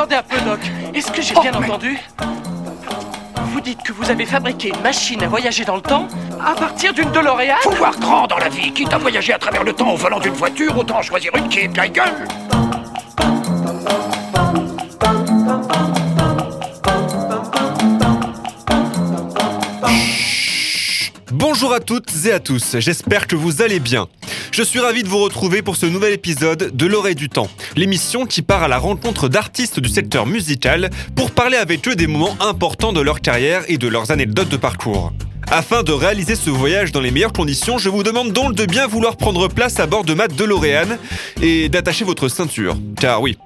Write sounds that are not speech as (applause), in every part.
attendez un peu, Doc. Est-ce que j'ai Oh, bien mais- entendu? Vous dites que vous avez fabriqué une machine à voyager dans le temps à partir d'une DeLorean? Faut voir grand dans la vie. Quitte à voyager à travers le temps au volant d'une voiture, autant en choisir une qui est bien gueule. Bonjour à toutes et à tous, j'espère que vous allez bien. Je suis ravi de vous retrouver pour ce nouvel épisode de L'oreille du temps, l'émission qui part à la rencontre d'artistes du secteur musical pour parler avec eux des moments importants de leur carrière et de leurs anecdotes de parcours. Afin de réaliser ce voyage dans les meilleures conditions, je vous demande donc de bien vouloir prendre place à bord de ma DeLorean et d'attacher votre ceinture. Car oui,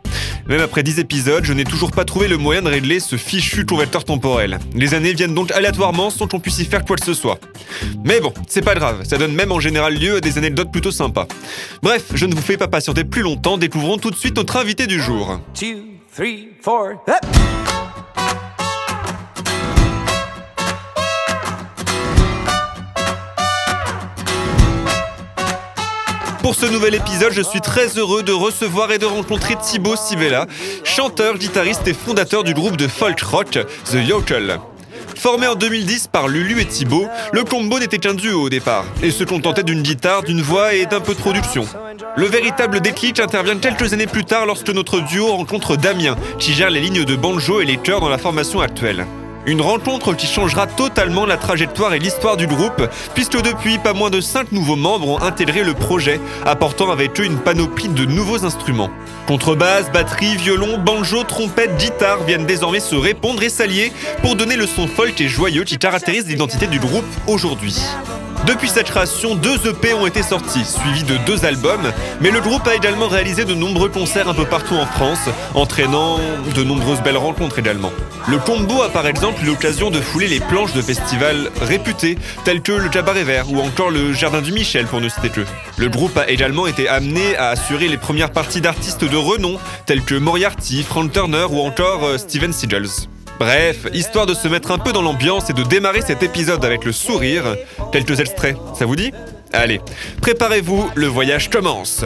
même après 10 épisodes, je n'ai toujours pas trouvé le moyen de régler ce fichu converteur temporel. Les années viennent donc aléatoirement sans qu'on puisse y faire quoi que ce soit. Mais bon, c'est pas grave, ça donne même en général lieu à des anecdotes plutôt sympas. Bref, je ne vous fais pas patienter plus longtemps, découvrons tout de suite notre invité du jour. two, three, four. Up. Pour ce nouvel épisode, je suis très heureux de recevoir et de rencontrer Thibaut Sivella, chanteur, guitariste et fondateur du groupe de folk rock The Yokel. Formé en 2010 par Lulu et Thibaut, le combo n'était qu'un duo au départ, et se contentait d'une guitare, d'une voix et d'un peu de production. Le véritable déclic intervient quelques années plus tard lorsque notre duo rencontre Damien, qui gère les lignes de banjo et les chœurs dans la formation actuelle. Une rencontre qui changera totalement la trajectoire et l'histoire du groupe, puisque depuis, pas moins de 5 nouveaux membres ont intégré le projet, apportant avec eux une panoplie de nouveaux instruments. Contrebasse, batterie, violon, banjo, trompette, guitare viennent désormais se répondre et s'allier pour donner le son folk et joyeux qui caractérise l'identité du groupe aujourd'hui. Depuis cette création, deux EP ont été sortis, suivis de deux albums, mais le groupe a également réalisé de nombreux concerts un peu partout en France, entraînant de nombreuses belles rencontres également. Le combo a par exemple eu l'occasion de fouler les planches de festivals réputés, tels que le Cabaret Vert ou encore le Jardin du Michel pour ne citer que. Le groupe a également été amené à assurer les premières parties d'artistes de renom, tels que Moriarty, Frank Turner ou encore euh, Steven Seagulls. Bref, histoire de se mettre un peu dans l'ambiance et de démarrer cet épisode avec le sourire, quelques extraits, ça vous dit? Allez, préparez-vous, le voyage commence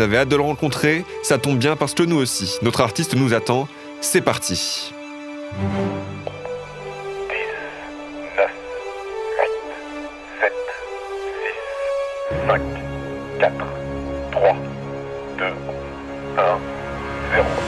Vous avez hâte de le rencontrer Ça tombe bien parce que nous aussi. Notre artiste nous attend. C'est parti. 5, 4, 3, 2, 1, 0.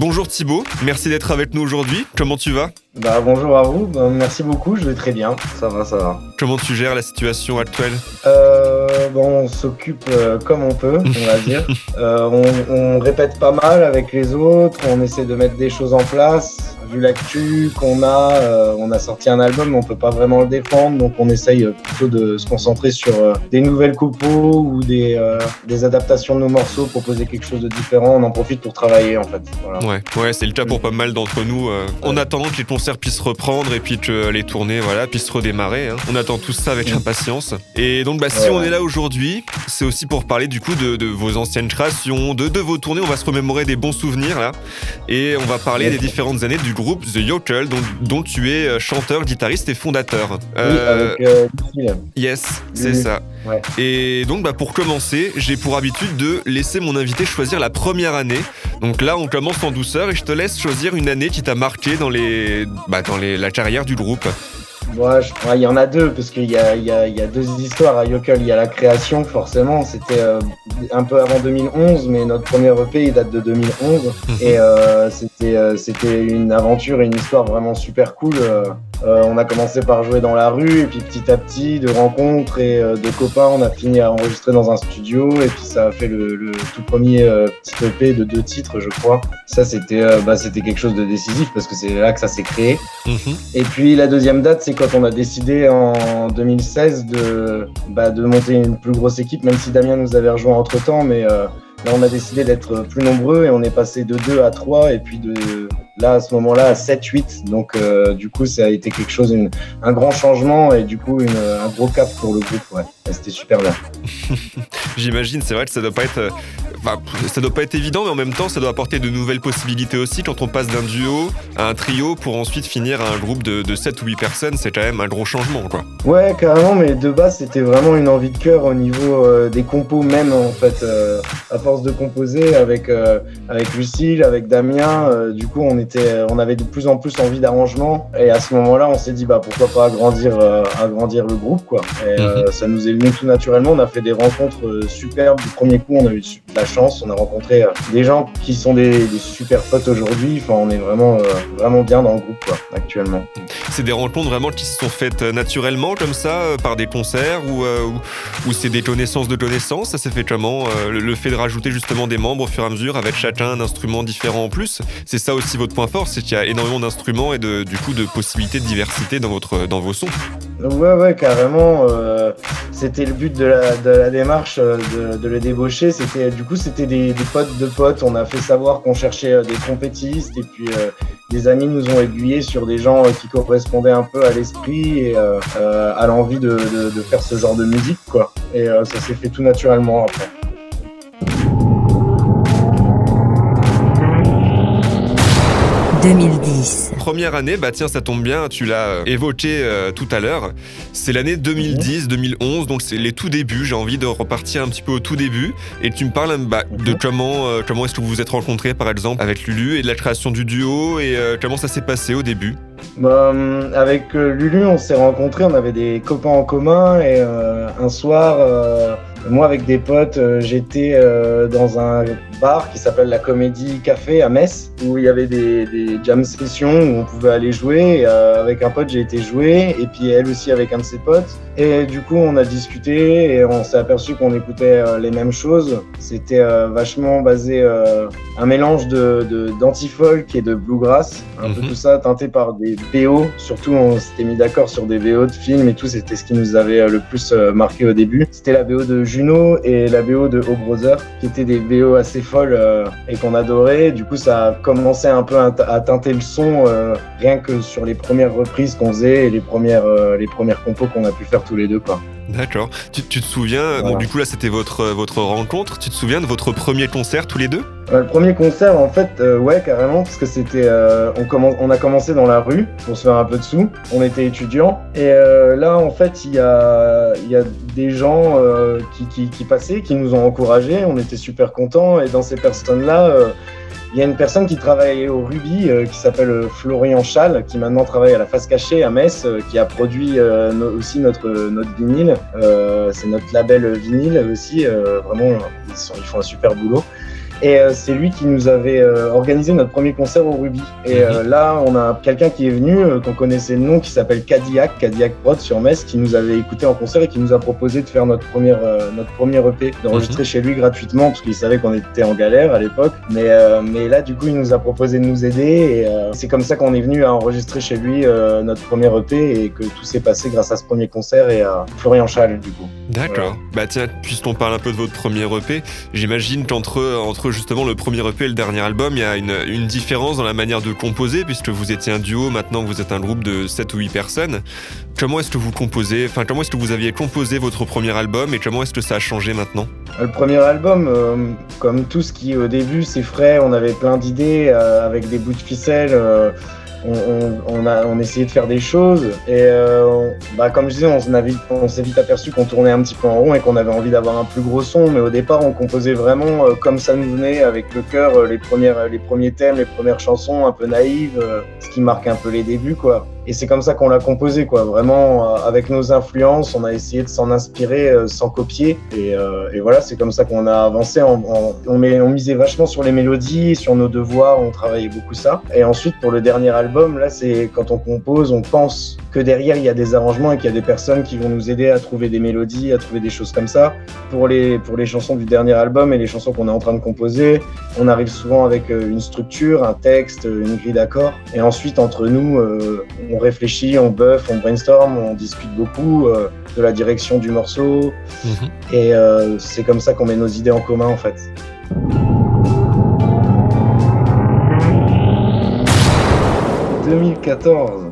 Bonjour Thibaut, merci d'être avec nous aujourd'hui. Comment tu vas? Bah bonjour à vous, Bah, merci beaucoup, je vais très bien, ça va, ça va. Comment tu gères la situation actuelle? Euh, bon, on s'occupe euh, comme on peut, on va dire. (laughs) Euh, on, on répète pas mal avec les autres, on essaie de mettre des choses en place. Vu l'actu qu'on a, euh, on a sorti un album, mais on peut pas vraiment le défendre, donc on essaye euh, plutôt de se concentrer sur euh, des nouvelles compos ou des, euh, des adaptations de nos morceaux, proposer quelque chose de différent. On en profite pour travailler en fait. Voilà. Ouais, ouais, c'est le cas pour pas mal d'entre nous. en attendant que les concerts puissent reprendre et puis que les tournées, voilà, puissent redémarrer. hein. On attend tout ça avec impatience. Et donc, bah, si Ouais, on est là aujourd'hui, c'est aussi pour parler du coup de, de vos anciennes créations, de, de vos tournées. On va se remémorer des bons souvenirs là, et on va parler des différentes années du groupe The Yokel, dont, dont tu es euh, chanteur, guitariste et fondateur. Oui, Euh, avec euh, Lucille. Yes, c'est Oui. ça. Ouais. Et donc, bah, pour commencer, j'ai pour habitude de laisser mon invité choisir la première année. Donc là, on commence en douceur et je te laisse choisir une année qui t'a marqué dans, les, bah, dans les, la carrière du groupe. Ouais, je- il y en a deux, parce qu'il y a, y, y deux histoires à Yokel. Il y a la création, forcément, c'était euh, un peu avant 2011, mais notre premier EP, il date de 2011. Et euh, c'était euh, c'était une aventure et une histoire vraiment super cool. On a commencé par jouer dans la rue, et puis petit à petit, de rencontres et de copains, on a fini à enregistrer dans un studio, et puis ça a fait le, le tout premier petit EP de deux titres, je crois. Ça, c'était bah, c'était quelque chose de décisif, parce que c'est là que ça s'est créé. Mhm. Et puis la deuxième date, c'est quand on a décidé en 2016 de, bah, de monter une plus grosse équipe, même si Damien nous avait rejoint entre temps, mais euh, là on a décidé d'être plus nombreux et on est passé de 2 à 3 et puis de là à ce moment-là à 7, 8. Donc euh, du coup ça a été quelque chose, une- un grand changement et du coup une- un gros cap pour le groupe. Ouais. C'était super bien. (laughs) J'imagine, c'est vrai que ça doit pas être. euh, Enfin, ça doit pas être évident, mais en même temps, ça doit apporter de nouvelles possibilités aussi quand on passe d'un duo à un trio pour ensuite finir à un groupe de, de 7 ou 8 personnes. C'est quand même un gros changement, quoi. Ouais, carrément, mais de base, c'était vraiment une envie de cœur au niveau euh, des compos même, en fait. euh, à force de composer avec, euh, avec Lucille, avec Damien, euh, du coup, on, était, on avait de plus en plus envie d'arrangement. Et à ce moment-là, on s'est dit, bah, pourquoi pas agrandir, euh, agrandir le groupe, quoi. Et euh, ça nous est venu tout naturellement. On a fait des rencontres superbes. Du premier coup, on a eu de la chance. On a rencontré des gens qui sont des, des super potes aujourd'hui. Enfin, on est vraiment, vraiment bien dans le groupe, quoi, actuellement. C'est des rencontres vraiment qui se sont faites naturellement, comme ça, par des concerts, ou, ou, ou c'est des connaissances de connaissances. Ça s'est fait comment le, le fait de rajouter justement des membres au fur et à mesure, avec chacun un instrument différent en plus. C'est ça aussi votre point fort, c'est qu'il y a énormément d'instruments et de, du coup de possibilités de diversité dans, votre, dans vos sons. Ouais, ouais, carrément. euh, c'était le but de la, démarche euh, de, de les débaucher. C'était, du coup, c'était des, potes de potes. On a fait savoir qu'on cherchait euh, des trompettistes et puis euh, des amis nous ont aiguillés sur des gens qui correspondaient un peu à l'esprit et à l'envie de, de, faire ce genre de musique, quoi. Et ça s'est fait tout naturellement après. « 2010. Première année, bah tiens, ça tombe bien, tu l'as euh, évoqué euh, tout à l'heure. C'est l'année 2010-2011, donc c'est les tout débuts. J'ai envie de repartir un petit peu au tout début. Et tu me parles bah, de comment, euh, comment est-ce que vous vous êtes rencontrés, par exemple, avec Lulu et de la création du duo et euh, comment ça s'est passé au début? Bah, avec euh, Lulu, on s'est rencontrés, on avait des copains en commun et euh, un soir, euh, moi avec des potes, euh, j'étais euh, dans un bar qui s'appelle la Comédie Café à Metz où il y avait des, des jam sessions où on pouvait aller jouer. Et, euh, avec un pote, j'ai été jouer et puis elle aussi avec un de ses potes. Et du coup, on a discuté et on s'est aperçu qu'on écoutait les mêmes choses. C'était vachement basé, un mélange de d'anti-folk et de bluegrass, un peu Mhm. tout ça teinté par des BO. Surtout, on s'était mis d'accord sur des BO de films et tout. C'était ce qui nous avait le plus marqué au début. C'était la BO de Juno et la BO de O Brother, qui étaient des BO assez folles euh, et qu'on adorait. Du coup, ça a commencé un peu à, teinter le son, euh, rien que sur les premières reprises qu'on faisait et les premières, euh, les premières compos qu'on a pu faire tous les deux. D'accord. Tu, tu te souviens, bon, Voilà. du coup là c'était votre, votre rencontre, tu te souviens de votre premier concert tous les deux? Euh, le premier concert, en fait, euh, ouais, carrément, parce que c'était, euh, on, on a commencé dans la rue pour se faire un peu de sous. On était étudiants et euh, là, en fait, il y a, y a des gens euh, qui, qui, qui passaient, qui nous ont encouragés. On était super contents et dans ces personnes-là. euh, il y a une personne qui travaille au Ruby euh, qui s'appelle euh, Florian Schall, qui maintenant travaille à la face cachée à Metz, euh, qui a produit euh, no- aussi notre, notre vinyle. Euh, c'est notre label vinyle aussi. euh, vraiment, ils, sont- ils font un super boulot. Et euh, c'est lui qui nous avait euh, organisé notre premier concert au Ruby. Et euh, là, on a quelqu'un qui est venu, qu'on connaissait le nom, qui s'appelle Cadillac, Cadillac Prod sur Metz, qui nous avait écouté en concert et qui nous a proposé de faire notre première, notre premier EP, d'enregistrer chez lui gratuitement, parce qu'il savait qu'on était en galère à l'époque. Mais, mais là, du coup, il nous a proposé de nous aider. Et c'est comme ça qu'on est venu à enregistrer chez lui notre premier EP et que tout s'est passé grâce à ce premier concert et à Florian Schall, du coup. D'accord. Bah tiens, puisqu'on parle un peu de votre premier EP, j'imagine qu'entre entre justement le premier EP et le dernier album, il y a une, différence dans la manière de composer, puisque vous étiez un duo, maintenant vous êtes un groupe de 7 ou 8 personnes. Comment est-ce que vous composez Enfin, comment est-ce que vous aviez composé votre premier album et comment est-ce que ça a changé maintenant? Le premier album, euh, comme tout ce qui au début c'est frais, on avait plein d'idées euh, avec des bouts de ficelle. euh, on, a, essayait de faire des choses et euh, bah, comme je disais, on, s'est vite aperçu qu'on tournait un petit peu en rond et qu'on avait envie d'avoir un plus gros son. Mais au départ, on composait vraiment euh, comme ça nous venait, avec le cœur, euh, les, premières, les premiers thèmes, les premières chansons un peu naïves, ce qui marque un peu les débuts, quoi. Et c'est comme ça qu'on l'a composé, quoi. Vraiment, euh, avec nos influences, on a essayé de s'en inspirer euh, sans copier. Et, euh, et voilà, c'est comme ça qu'on a avancé. On, met, on misait vachement sur les mélodies, sur nos devoirs, on travaillait beaucoup ça. Et ensuite, pour le dernier album, là, c'est quand on compose, on pense que derrière, il y a des arrangements et qu'il y a des personnes qui vont nous aider à trouver des mélodies, à trouver des choses comme ça. Pour les, pour les chansons du dernier album et les chansons qu'on est en train de composer, on arrive souvent avec euh, une structure, un texte, une grille d'accords. Et ensuite, entre nous, on réfléchit, on buff, on brainstorm, on discute beaucoup euh, de la direction du morceau. Et euh, c'est comme ça qu'on met nos idées en commun, en fait. 2014.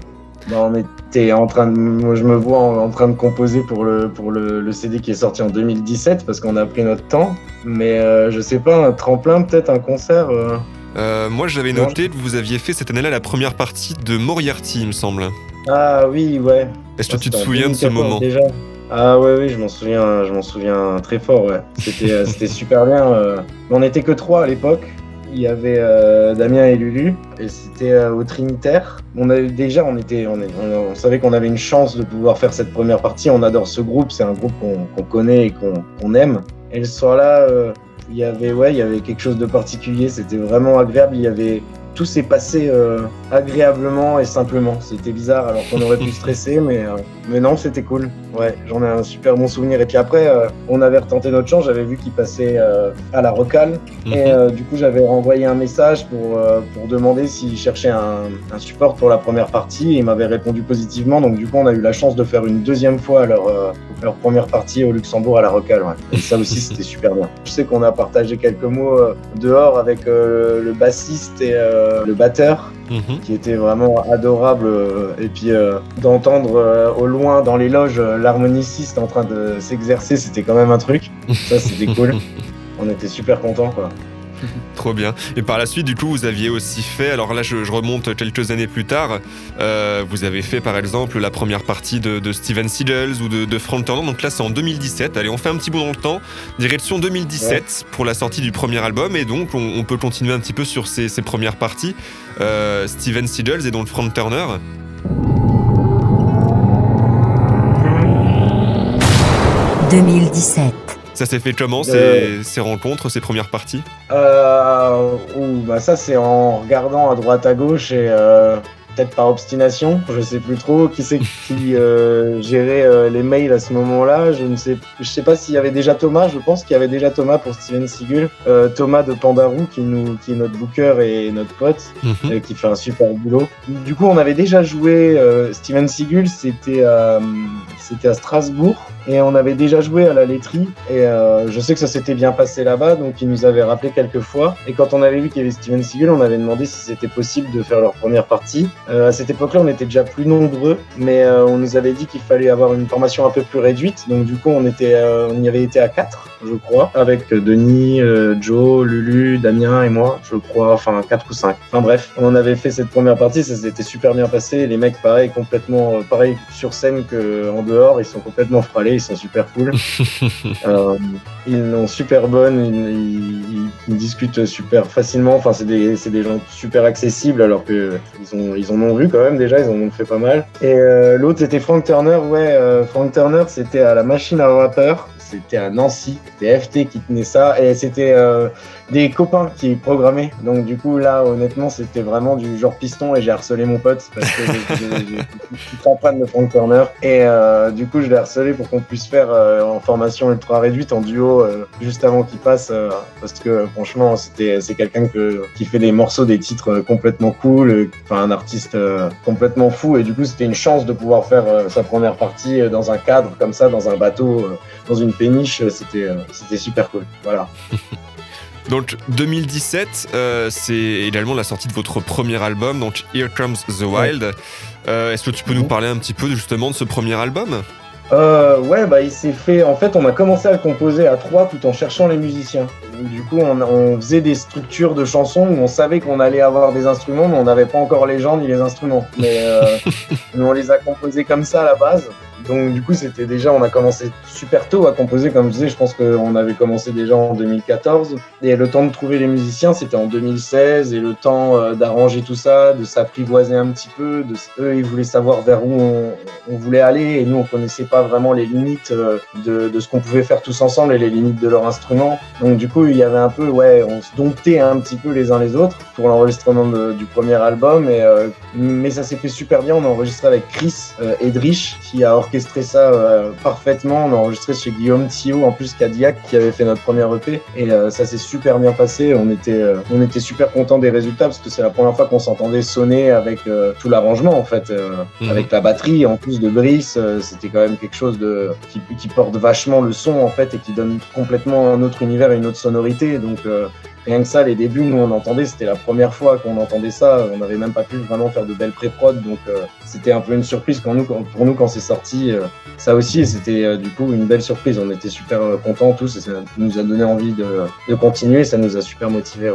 Bah, on était en train de, moi je me vois en, en train de composer pour le pour le, le CD qui est sorti en 2017 parce qu'on a pris notre temps. Mais euh, je sais pas, un tremplin peut-être, un concert. euh. Euh, Moi j'avais noté que vous aviez fait cette année-là la première partie de Moriarty, il me semble. Ah oui, ouais. Est-ce que Ah, tu te souviens de ce 2014 moment déjà Ah ouais, oui, je m'en souviens, je m'en souviens très fort. Ouais, c'était, euh, (laughs) c'était super bien. euh. On n'était que trois à l'époque. Il y avait euh, Damien et Lulu, et c'était euh, au Trinitaire. On avait déjà, on était, on, est- on- on savait qu'on avait une chance de pouvoir faire cette première partie. On adore ce groupe, c'est un groupe qu'on, qu'on connaît et qu'on, qu'on aime. Et le soir-là, il y avait, ouais, il y avait quelque chose de particulier. C'était vraiment agréable. Il y avait tout s'est passé euh, agréablement et simplement. C'était bizarre alors qu'on aurait pu (laughs) stresser, mais, euh, mais non, c'était cool. Ouais, j'en ai un super bon souvenir. Et puis après, euh, on avait retenté notre chance. J'avais vu qu'il passait à la Rocale. Mhm. Et euh, du coup, j'avais renvoyé un message pour, pour demander s'il cherchait un, un support pour la première partie. Et il m'avait répondu positivement. Donc, du coup, on a eu la chance de faire une deuxième fois leur, leur première partie au Luxembourg à la Rocale. Ouais. Et ça aussi, (laughs) c'était super bien. Je sais qu'on a partagé quelques mots dehors avec le bassiste et le batteur Mhm. qui était vraiment adorable. euh, et puis euh, d'entendre euh, au loin dans les loges l'harmoniciste en train de s'exercer, c'était quand même un truc. Ça, c'était cool. (laughs) On était super contents, quoi. (laughs) Trop bien. Et par la suite, du coup, vous aviez aussi fait, alors là, je, je remonte quelques années plus tard, euh, vous avez fait par exemple la première partie de, de Steven Seagulls ou de, de Frank Turner. Donc là, c'est en 2017. Allez, on fait un petit bout dans le temps. Direction 2017 pour la sortie du premier album. Et donc, on, on peut continuer un petit peu sur ces, ces premières parties. Euh, Steven Seagulls et donc Frank Turner. 2017. Ça s'est fait comment, ces, Euh. ces rencontres, ces premières parties? Euh, ouh, bah ça, c'est en regardant à droite à gauche et euh, peut-être par obstination, je sais plus trop qui c'est qui euh, gérait euh, les mails à ce moment-là. Je ne sais, je sais pas s'il y avait déjà Thomas. Je pense qu'il y avait déjà Thomas pour Steven Seagull. Euh, Thomas de Pandarou qui nous, qui est notre booker et notre pote. Euh, qui fait un super boulot. Du coup, on avait déjà joué euh, Steven Seagull, c'était à, c'était à Strasbourg et on avait déjà joué à la laiterie et euh, je sais que ça s'était bien passé là-bas, donc ils nous avaient rappelé quelques fois. Et quand on avait vu qu'il y avait Steven Seagull, on avait demandé si c'était possible de faire leur première partie Euh, à cette époque-là, on était déjà plus nombreux, mais euh, on nous avait dit qu'il fallait avoir une formation un peu plus réduite. Donc du coup, on était, euh, on y avait été à quatre, je crois, avec euh, Denis, euh, Joe, Lulu, Damien et moi, je crois, enfin quatre ou cinq. Enfin bref, on avait fait cette première partie, ça s'était super bien passé. Les mecs, pareil, complètement, euh, pareil sur scène que en dehors, ils sont complètement fralés, ils sont super cool. (laughs) Euh, ils sont super bonnes, ils, ils- ils discutent super facilement. Enfin, c'est des, c'est des gens super accessibles alors que ils ont, ils en ont vu quand même déjà, ils en ont fait pas mal. Et euh, l'autre c'était Frank Turner, ouais, euh, Frank Turner c'était à la machine à vapeur, c'était à Nancy, c'était FT qui tenait ça et c'était euh, des copains qui programmaient. Donc du coup là, honnêtement, c'était vraiment du genre piston et j'ai harcelé mon pote parce que suis très fan de Frank Turner et euh, du coup je l'ai harcelé pour qu'on puisse faire euh, en formation ultra réduite en duo juste avant qu'il passe parce que franchement c'était c'est quelqu'un que qui fait des morceaux des titres complètement cool enfin un artiste complètement fou et du coup c'était une chance de pouvoir faire sa première partie dans un cadre comme ça dans un bateau dans une péniche c'était euh, c'était super cool voilà (laughs) Donc 2017, euh, c'est également la sortie de votre premier album, donc Here Comes the Wild. Euh, Est-ce que tu peux nous Mhm. parler un petit peu justement de ce premier album? Euh, ouais, bah il s'est fait. En fait, on a commencé à le composer à trois tout en cherchant les musiciens. Du coup, on, on faisait des structures de chansons où on savait qu'on allait avoir des instruments, mais on n'avait pas encore les gens ni les instruments. Mais, euh, (laughs) mais on les a composés comme ça à la base. Donc du coup, c'était déjà, on a commencé super tôt à composer, comme je disais, je pense qu'on avait commencé déjà en 2014. Et le temps de trouver les musiciens, c'était en 2016, et le temps euh, d'arranger tout ça, de s'apprivoiser un petit peu, eux, ils voulaient savoir vers où on, voulait aller, et nous, on connaissait pas vraiment les limites euh, de, ce qu'on pouvait faire tous ensemble et les limites de leur instrument. Donc du coup, il y avait un peu, ouais, on se domptait un petit peu les uns les autres pour l'enregistrement du premier album, euh, mais ça s'est fait super bien. On a enregistré avec Chris Edrich, qui a orchestré ça euh, parfaitement. On a enregistré chez Guillaume Thio, en plus Cadillac, qui avait fait notre premier EP, et euh, ça s'est super bien passé. On était, euh, on était super contents des résultats parce que c'est la première fois qu'on s'entendait sonner avec tout l'arrangement en fait, Mhm. avec la batterie en plus de Brice. C'était quand même quelque chose de qui, qui porte vachement le son en fait et qui donne complètement un autre univers et une autre sonorité. Donc Rien que ça, les débuts, nous on entendait, c'était la première fois qu'on entendait ça. On n'avait même pas pu vraiment faire de belles pré-prod, donc euh, c'était un peu une surprise pour nous quand c'est sorti. euh, ça aussi, c'était euh, du coup une belle surprise. On était super contents tous et ça nous a donné envie de, continuer. Ça nous a super motivés.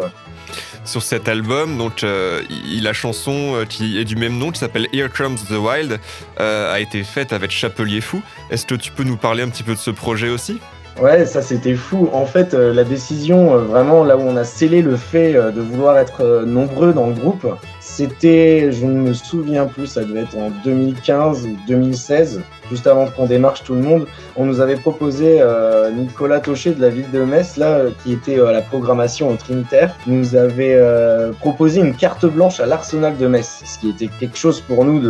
Sur cet album. Donc, la chanson qui est du même nom, qui s'appelle Here Comes the Wild, a été faite avec Chapelier Fou. Est-ce que tu peux nous parler un petit peu de ce projet aussi? Ouais, ça c'était fou. En fait, euh, la décision, euh, vraiment là où on a scellé le fait euh, de vouloir être nombreux dans le groupe, c'était, je ne me souviens plus, ça devait être en 2015 ou 2016, juste avant qu'on démarche tout le monde. On nous avait proposé euh, Nicolas Taucher de la ville de Metz, là, euh, qui était euh, à la programmation au Trinitaire, nous avait euh, proposé une carte blanche à l'Arsenal de Metz, ce qui était quelque chose pour nous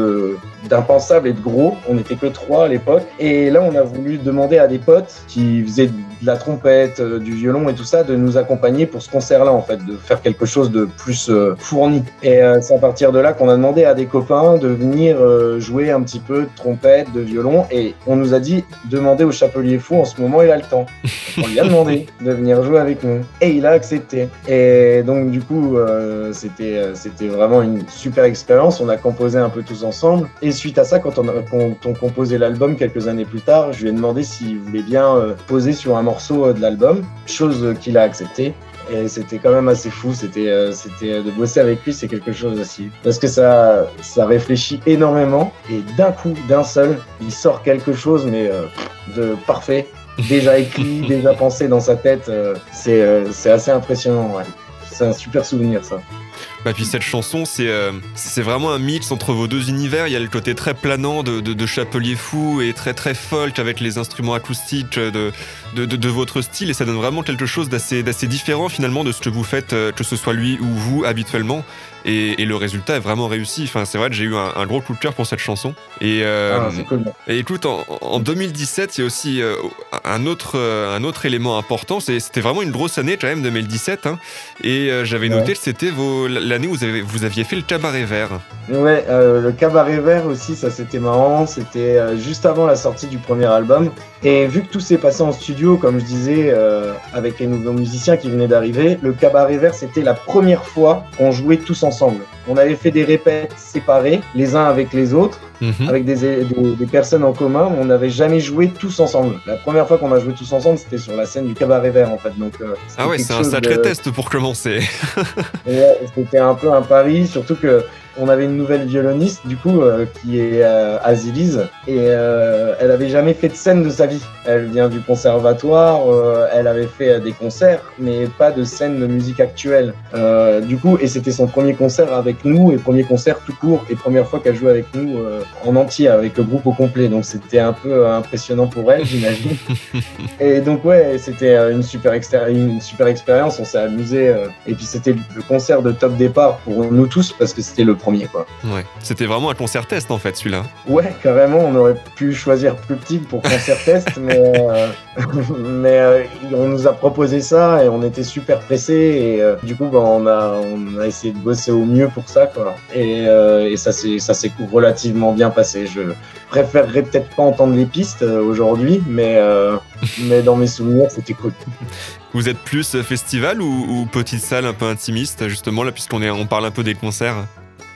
d'impensable et de gros. On n'était que trois à l'époque. Et là, on a voulu demander à des potes qui faisaient de la trompette, euh, du violon et tout ça, de nous accompagner pour ce concert-là, en fait, de faire quelque chose de plus euh, fourni. Et euh, c'est à partir de là qu'on a demandé à des copains de venir jouer un petit peu de trompette, de violon. Et on nous a dit, demandez au Chapelier Fou, en ce moment, il a le temps. On lui a demandé (laughs) de venir jouer avec nous. Et il a accepté. Et donc, du coup, c'était c'était vraiment une super expérience. On a composé un peu tous ensemble. Et suite à ça, quand on, a, quand on composait l'album quelques années plus tard, je lui ai demandé s'il voulait bien poser sur un euh, de l'album, chose qu'il a accepté. Et c'était quand même assez fou. C'était euh, c'était euh, de bosser avec lui, c'est quelque chose aussi. Parce que ça, ça réfléchit énormément. Et d'un coup, d'un seul, il sort quelque chose, mais de parfait déjà écrit, (laughs) déjà pensé dans sa tête. c'est c'est assez impressionnant, ouais. C'est un super souvenir, ça. Bah puis cette chanson, c'est euh, c'est vraiment un mix entre vos deux univers. Il y a le côté très planant de, de, de Chapelier Fou et très très folk avec les instruments acoustiques de, de, votre style et ça donne vraiment quelque chose d'assez différent finalement de ce que vous faites, euh, que ce soit lui ou vous habituellement. Et, et le résultat est vraiment réussi. Enfin, c'est vrai que j'ai eu un, un gros coup de cœur pour cette chanson. Et, euh, Ah, cool. et écoute, en, en 2017, il y a aussi euh, un, autre, un autre élément important. C'était vraiment une grosse année quand même, 2017. hein. et j'avais Ouais. noté que c'était vos- vous aviez fait le cabaret vert. Ouais, euh, le cabaret vert aussi, ça c'était marrant. C'était euh, juste avant la sortie du premier album. Et vu que tout s'est passé en studio, comme je disais, euh, avec les nouveaux musiciens qui venaient d'arriver, le cabaret vert c'était la première fois qu'on jouait tous ensemble. on avait fait des répètes séparées, les uns avec les autres, Mhm. avec des, des, des personnes en commun, mais on n'avait jamais joué tous ensemble. La première fois qu'on a joué tous ensemble, c'était sur la scène du Cabaret Vert, en fait. Donc, euh, Ah ouais, c'est un sacré de- test pour commencer. C'était un peu un pari, surtout que on avait une nouvelle violoniste, du coup, euh, qui est euh, Azilise, et euh, elle avait jamais fait de scène de sa vie. Elle vient du conservatoire, euh, elle avait fait des concerts, mais pas de scène de musique actuelle. Du coup, et c'était son premier concert avec nous, et premier concert tout court, et première fois qu'elle jouait avec nous en entier, avec le groupe au complet. Donc c'était un peu impressionnant pour elle, j'imagine. (laughs) Et donc ouais, c'était une super, une super expérience, on s'est amusé. et puis c'était le concert de top départ pour nous tous parce que c'était le premier quoi. Ouais. C'était vraiment un concert test en fait celui-là. Ouais, carrément, on aurait pu choisir plus petit pour concert (laughs) test, mais, euh, (laughs) mais euh, on nous a proposé ça et on était super pressés et euh, du coup bah, on, a, on a essayé de bosser au mieux pour ça quoi. Et, et ça s'est ça s'est relativement bien passé. Je préférerais peut-être pas entendre les pistes aujourd'hui, mais, mais dans mes souvenirs c'était cool. Vous êtes plus festival ou, ou petite salle un peu intimiste justement là puisqu'on est on parle un peu des concerts?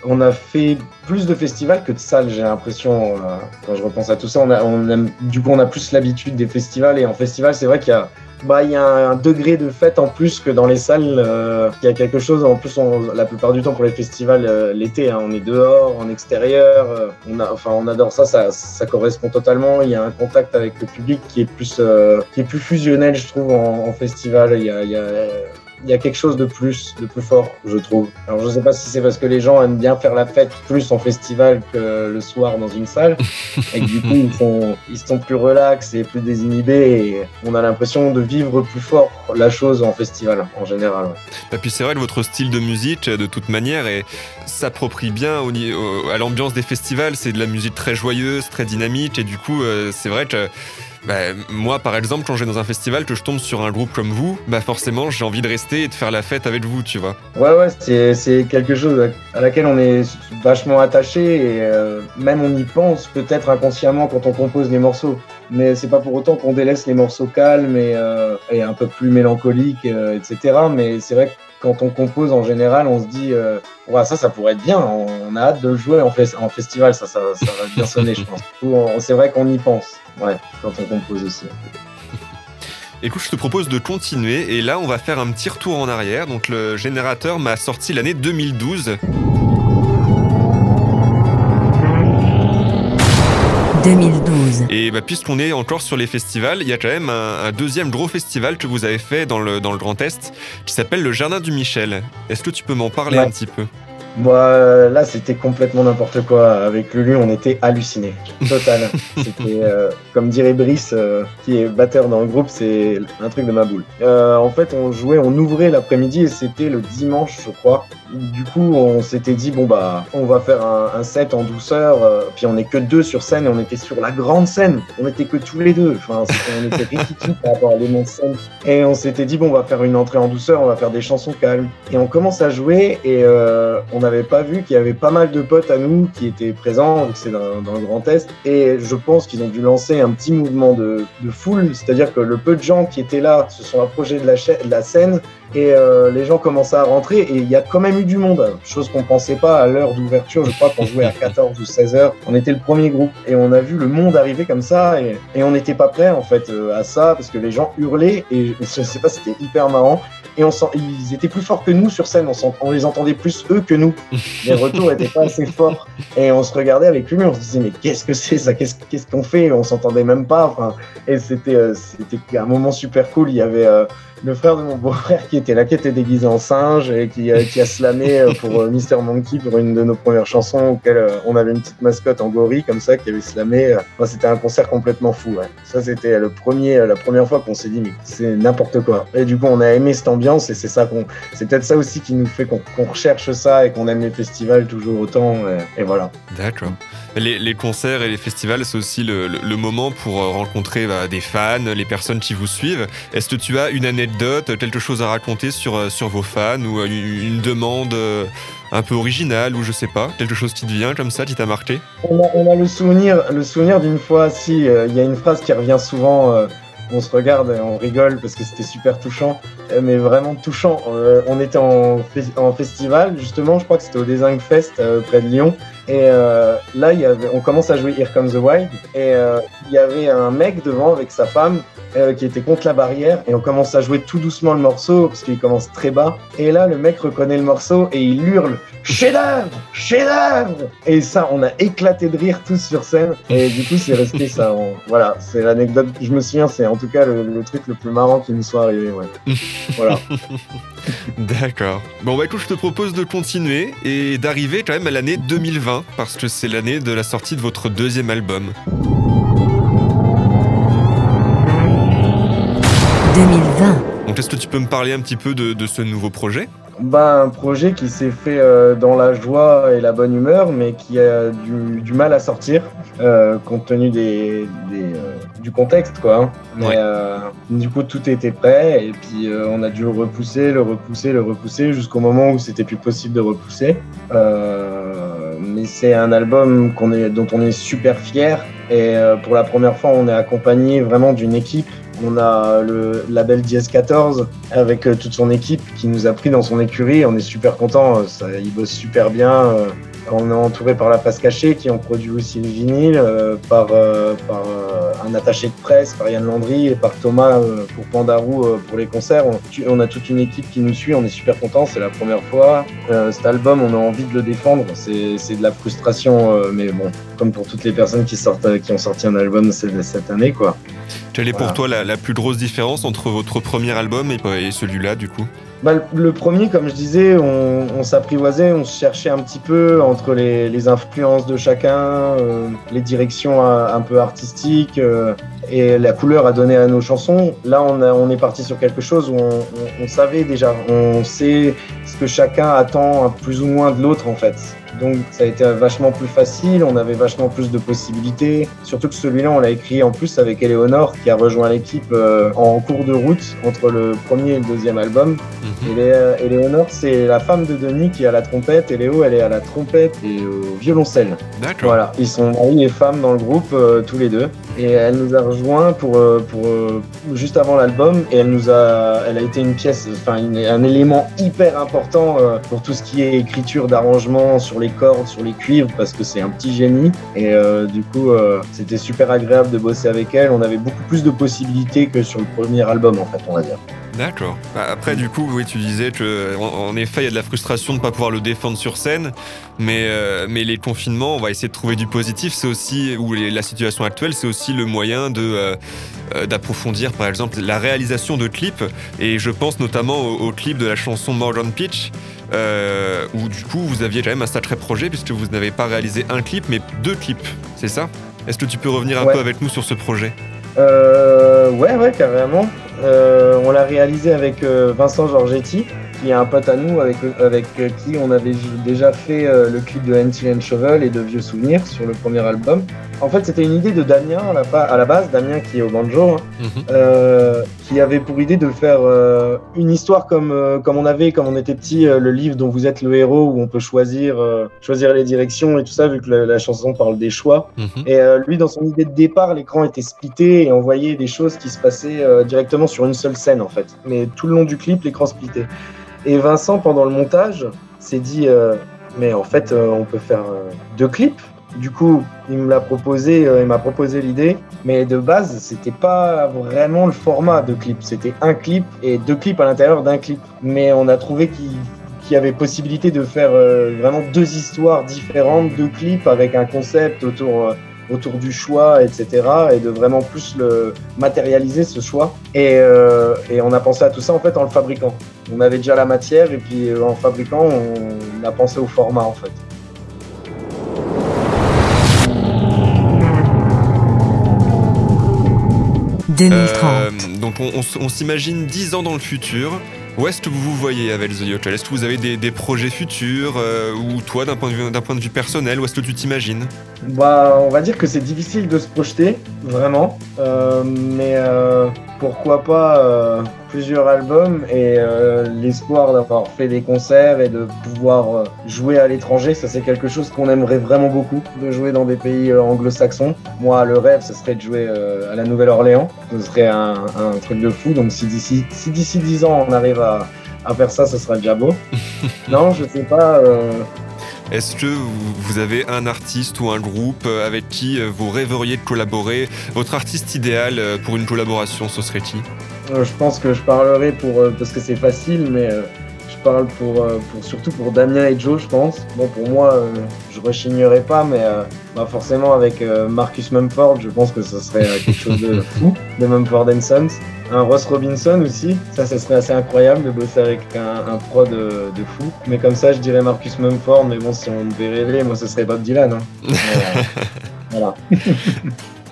On a fait plus de festivals que de salles, j'ai l'impression. euh, quand je repense à tout ça, on a, du coup, on a plus l'habitude des festivals. Et en festival, c'est vrai qu'il y a, bah, il y a un degré de fête en plus que dans les salles. euh, il y a quelque chose. En plus, la plupart du temps pour les festivals, euh, l'été, hein, on est dehors, en extérieur. on a, enfin, on adore ça, ça. Correspond totalement. Il y a un contact avec le public qui est plus, qui est plus fusionnel, je trouve, en, festival. Il y a, il y a quelque chose de plus, de plus fort, je trouve. Alors je sais pas si c'est parce que les gens aiment bien faire la fête plus en festival que le soir dans une salle, (laughs) et que du coup ils sont, ils sont plus relax et plus désinhibés, et on a l'impression de vivre plus fort la chose en festival en général. ouais. Et puis c'est vrai que votre style de musique, de toute manière, s'approprie bien au- à l'ambiance des festivals. C'est de la musique très joyeuse, très dynamique, et du coup, euh, c'est vrai que bah, moi, par exemple, quand je vais dans un festival, que je tombe sur un groupe comme vous, bah forcément, j'ai envie de rester et de faire la fête avec vous, tu vois. Ouais, ouais, c'est, c'est quelque chose à laquelle on est vachement attaché et euh, même on y pense peut-être inconsciemment quand on compose les morceaux. Mais c'est pas pour autant qu'on délaisse les morceaux calmes et, euh, et un peu plus mélancoliques, euh, etc. Mais c'est vrai que quand on compose en général, on se dit, euh, ouais, ça, ça pourrait être bien. On, a hâte de le jouer en, fes- en festival, ça, ça, ça va bien sonner, je pense. (laughs) C'est vrai qu'on y pense, ouais, quand on compose aussi. (laughs) Écoute, je te propose de continuer, et là, on va faire un petit retour en arrière. Donc, le générateur m'a sorti l'année 2012. 2012, Et bah, puisqu'on est encore sur les festivals, il y a quand même un, un deuxième gros festival que vous avez fait dans le, dans le Grand Est qui s'appelle le Jardin du Michel. Est-ce que tu peux m'en parler Ouais. un petit peu? Moi, euh, là, c'était complètement n'importe quoi. Avec Lulu, on était hallucinés. Total. (laughs) c'était, euh, comme dirait Brice, euh, qui est batteur dans le groupe, c'est un truc de ma boule. Euh, en fait, on jouait, on ouvrait l'après-midi et c'était le dimanche, je crois. Du coup, on s'était dit, bon, bah, on va faire un, un set en douceur. puis on est que deux sur scène et on était sur la grande scène. On était que tous les deux. Enfin, on était (laughs) ridicules par rapport à l'immense scène. Et on s'était dit, bon, on va faire une entrée en douceur, on va faire des chansons calmes. Et on commence à jouer et on n'avait pas vu qu'il y avait pas mal de potes à nous qui étaient présents, c'est dans, le Grand Est. Et je pense qu'ils ont dû lancer un petit mouvement de, foule, c'est-à-dire que le peu de gens qui étaient là se sont approchés de la scène et euh, les gens commençaient à rentrer et il y a quand même eu du monde, chose qu'on pensait pas à l'heure d'ouverture. Je crois qu'on jouait à 14 ou 16 heures. On était le premier groupe et on a vu le monde arriver comme ça et, et on n'était pas prêt en fait euh, à ça parce que les gens hurlaient et (laughs) je sais pas, c'était hyper marrant. Et on sent, ils étaient plus forts que nous sur scène, on, les entendait plus eux que nous. (laughs) Les retours étaient pas assez forts. Et on se regardait avec lui, on se disait, mais qu'est-ce que c'est ça? Qu'est-ce qu'est-ce qu'on fait? On s'entendait même pas. Enfin, et c'était euh, c'était un moment super cool. Il y avait euh, le frère de mon beau-frère qui était là, qui était déguisé en singe et qui, euh, a slamé euh, pour euh, Mr. Monkey pour une de nos premières chansons auquel on avait une petite mascotte en gorille comme ça qui avait slamé. c'était un concert complètement fou. Ça, c'était le premier, la première fois qu'on s'est dit, mais c'est n'importe quoi. Et du coup, on a aimé cette ambiance et c'est ça qu'on, c'est peut-être ça aussi qui nous fait qu'on recherche ça et qu'on aime les festivals toujours autant. Et, voilà. D'accord. Les, concerts et les festivals, c'est aussi le, moment pour rencontrer bah, des fans, les personnes qui vous suivent. Est-ce que tu as une anecdote, quelque chose à raconter sur, euh, vos fans ou euh, une, demande euh, un peu originale ou je sais pas, quelque chose qui te vient comme ça, qui t'a marqué? On a, le souvenir, le souvenir d'une fois, si, il y a une phrase qui revient souvent on se regarde et on rigole parce que c'était super touchant, mais vraiment touchant. On était en, en festival, justement, je crois que c'était au Design Fest près de Lyon. Et euh, là, on commence à jouer Here Comes the Wild. Et euh, il y avait un mec devant avec sa femme euh, qui était contre la barrière. Et on commence à jouer tout doucement le morceau parce qu'il commence très bas. Et là, le mec reconnaît le morceau et il hurle Chef-d'œuvre Chef-d'œuvre Et ça, on a éclaté de rire tous sur scène. Et du coup, c'est resté ça. (laughs) Voilà, c'est l'anecdote. Je me souviens, c'est en tout cas le, truc le plus marrant qui nous soit arrivé. Voilà. (laughs) (laughs) D'accord. Bon, bah écoute, je te propose de continuer et d'arriver quand même à l'année 2020, parce que c'est l'année de la sortie de votre deuxième album. 2020. Donc, est-ce que tu peux me parler un petit peu de, de ce nouveau projet? Bah, un projet qui s'est fait euh, dans la joie et la bonne humeur, mais qui a du, du mal à sortir, euh, compte tenu des, des, euh, du contexte, quoi. hein. Mais Ouais. euh, du coup, tout était prêt, et puis euh, on a dû le repousser, le repousser, le repousser, jusqu'au moment où c'était plus possible de repousser. Euh, mais c'est un album qu'on est, dont on est super fier, et euh, pour la première fois, on est accompagné vraiment d'une équipe. On a le label DS14 avec euh, toute son équipe qui nous a pris dans son écurie. On est super content, ça, il bosse super bien. euh, on est entouré par la face cachée qui ont produit aussi le vinyle, euh, par, euh, euh, un attaché de presse, par Yann Landry et par Thomas euh, pour Pandarou euh, pour les concerts. On, a toute une équipe qui nous suit, on est super content, c'est la première fois. Euh, cet album, on a envie de le défendre, c'est de la frustration, euh, mais bon, comme pour toutes les personnes qui, qui ont sorti un album cette année, quoi. Quelle est pour toi la, la plus grosse différence entre votre premier album et, et celui-là, du coup Bah, le- premier, comme je disais, on, on s'apprivoisait, on se cherchait un petit peu entre les, les influences de chacun, euh, les directions un peu artistiques euh, et la couleur à donner à nos chansons. Là, on, a- on est parti sur quelque chose où on, on- on savait déjà, on sait ce que chacun attend plus ou moins de l'autre en fait. Donc ça a été vachement plus facile, on avait vachement plus de possibilités. Surtout que celui-là, on l'a écrit en plus avec Eleonore qui a rejoint l'équipe euh, en cours de route entre le premier et le deuxième album. Et Lé- Éléonore, c'est la femme de Denis qui a la trompette, et Léo, elle est à la trompette et au violoncelle. D'accord. Voilà, ils sont mari et femme dans le groupe, euh, tous les deux. Et elle nous a rejoint pour, euh, pour euh, juste avant l'album, et elle nous a, elle a été une pièce, enfin un élément hyper important euh, pour tout ce qui est écriture d'arrangement sur les cordes, sur les cuivres, parce que c'est un petit génie. Et euh, du coup, euh, c'était super agréable de bosser avec elle. On avait beaucoup plus de possibilités que sur le premier album, en fait, on va dire. D'accord. Bah, Après, du coup, oui, tu disais que, en, effet, il y a de la frustration de ne pas pouvoir le défendre sur scène, mais, euh, mais les confinements, on va essayer de trouver du positif. C'est aussi, ou les- la situation actuelle, c'est aussi le moyen de euh, euh, d'approfondir, par exemple, la réalisation de clips. Et je pense notamment au, au clip de la chanson Morgan Pitch. euh, où du coup vous aviez quand même un sacré projet puisque vous n'avez pas réalisé un clip mais deux clips, c'est ça? Est-ce que tu peux revenir un Ouais. peu avec nous sur ce projet? Euh, ouais, ouais, carrément. Euh, on l'a réalisé avec euh, Vincent Giorgetti, qui est un pote à nous, avec, avec euh, qui on avait déjà fait euh, le clip de Anti and Shovel et de Vieux Souvenirs sur le premier album. En fait, c'était une idée de Damien à la, ba- à la base, Damien qui est au banjo, hein, Mhm. euh, qui avait pour idée de faire euh, une histoire comme, euh, comme on avait quand on était petit, euh, le livre dont vous êtes le héros, où on peut choisir, euh, choisir les directions et tout ça, vu que la, la chanson parle des choix. Mhm. Et euh, lui, dans son idée de départ, l'écran était splitté et on voyait des choses qui se passaient euh, directement sur une seule scène en fait. Mais tout le long du clip, l'écran splitté. Et Vincent, pendant le montage, s'est dit euh, mais en fait, euh, on peut faire deux clips. Du coup, il me proposé, euh, il m'a proposé l'idée, mais de base, c'était pas vraiment le format de clip. C'était un clip et deux clips à l'intérieur d'un clip. Mais on a trouvé qu'il y avait possibilité de faire euh, vraiment deux histoires différentes, deux clips avec un concept autour, euh, du choix, etc. Et de vraiment plus le matérialiser ce choix. Et, et on a pensé à tout ça en fait en le fabriquant. On avait déjà la matière et puis en fabriquant, on a pensé au format en fait. « 2030. Euh, donc on, on s- on s'imagine 10 ans dans le futur. Où est-ce que vous vous voyez avec The Hotel? Est-ce que vous avez des, des projets futurs euh, Ou toi, d'un point, de vue- d'un point de vue personnel, où est-ce que tu t'imagines? Bah, on va dire que c'est difficile de se projeter, vraiment. Euh, mais euh, pourquoi pas euh, plusieurs albums et euh, l'espoir d'avoir fait des concerts et de pouvoir euh, jouer à l'étranger, ça c'est quelque chose qu'on aimerait vraiment beaucoup, de jouer dans des pays anglo-saxons. Moi, le rêve, ce serait de jouer à la Nouvelle-Orléans. Ce serait un, un truc de fou. Donc si d'ici si d'ici 10 ans on arrive à, à faire ça, ce sera déjà beau. (laughs) non, je sais pas. Est-ce que vous avez un artiste ou un groupe euh, avec qui euh, vous rêveriez de collaborer? Votre artiste idéal euh, pour une collaboration, ce serait qui? Je pense que je parlerai pour parce que c'est facile, mais je parle pour, pour surtout pour Damien et Joe, je pense. Bon, pour moi, je rechignerai pas, mais bah, forcément avec Marcus Mumford, je pense que ce serait quelque chose de (laughs) fou, de Mumford Sons. Un Ross Robinson aussi, ça, ça serait assez incroyable de bosser avec un, un pro de, de fou. Mais comme ça, je dirais Marcus Mumford, mais bon, si on devait rêver, moi, ce serait Bob Dylan. Hein. (laughs) Voilà. (laughs)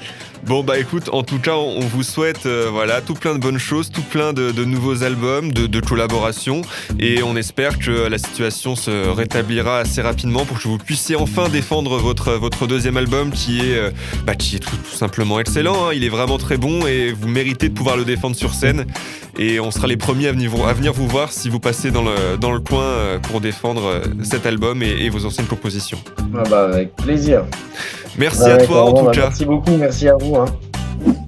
Bon bah écoute, en tout cas, on vous souhaite euh, voilà tout plein de bonnes choses, tout plein de, nouveaux albums, de, collaborations, et on espère que la situation se rétablira assez rapidement pour que vous puissiez enfin défendre votre votre deuxième album qui est euh, bah, qui est tout, tout simplement excellent. hein. Il est vraiment très bon et vous méritez de pouvoir le défendre sur scène. Et on sera les premiers à venir, vous- à venir vous voir si vous passez dans le dans le coin euh, pour défendre euh, cet album et, et vos anciennes compositions. Ah bah, avec plaisir. Merci Ouais, à toi en tout bah, cas. Merci beaucoup, merci à vous. Hein.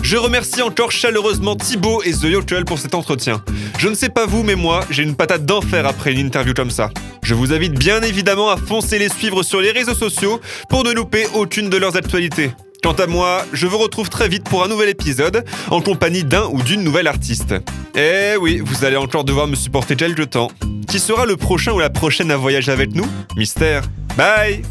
Je remercie encore chaleureusement Thibaut et The Yokel pour cet entretien. Je ne sais pas vous, mais moi, j'ai une patate d'enfer après une interview comme ça. Je vous invite bien évidemment à foncer les suivre sur les réseaux sociaux pour ne louper aucune de leurs actualités. Quant à moi, je vous retrouve très vite pour un nouvel épisode en compagnie d'un ou d'une nouvelle artiste. Eh oui, vous allez encore devoir me supporter quelque temps. Qui sera le prochain ou la prochaine à voyager avec nous? Mystère. Bye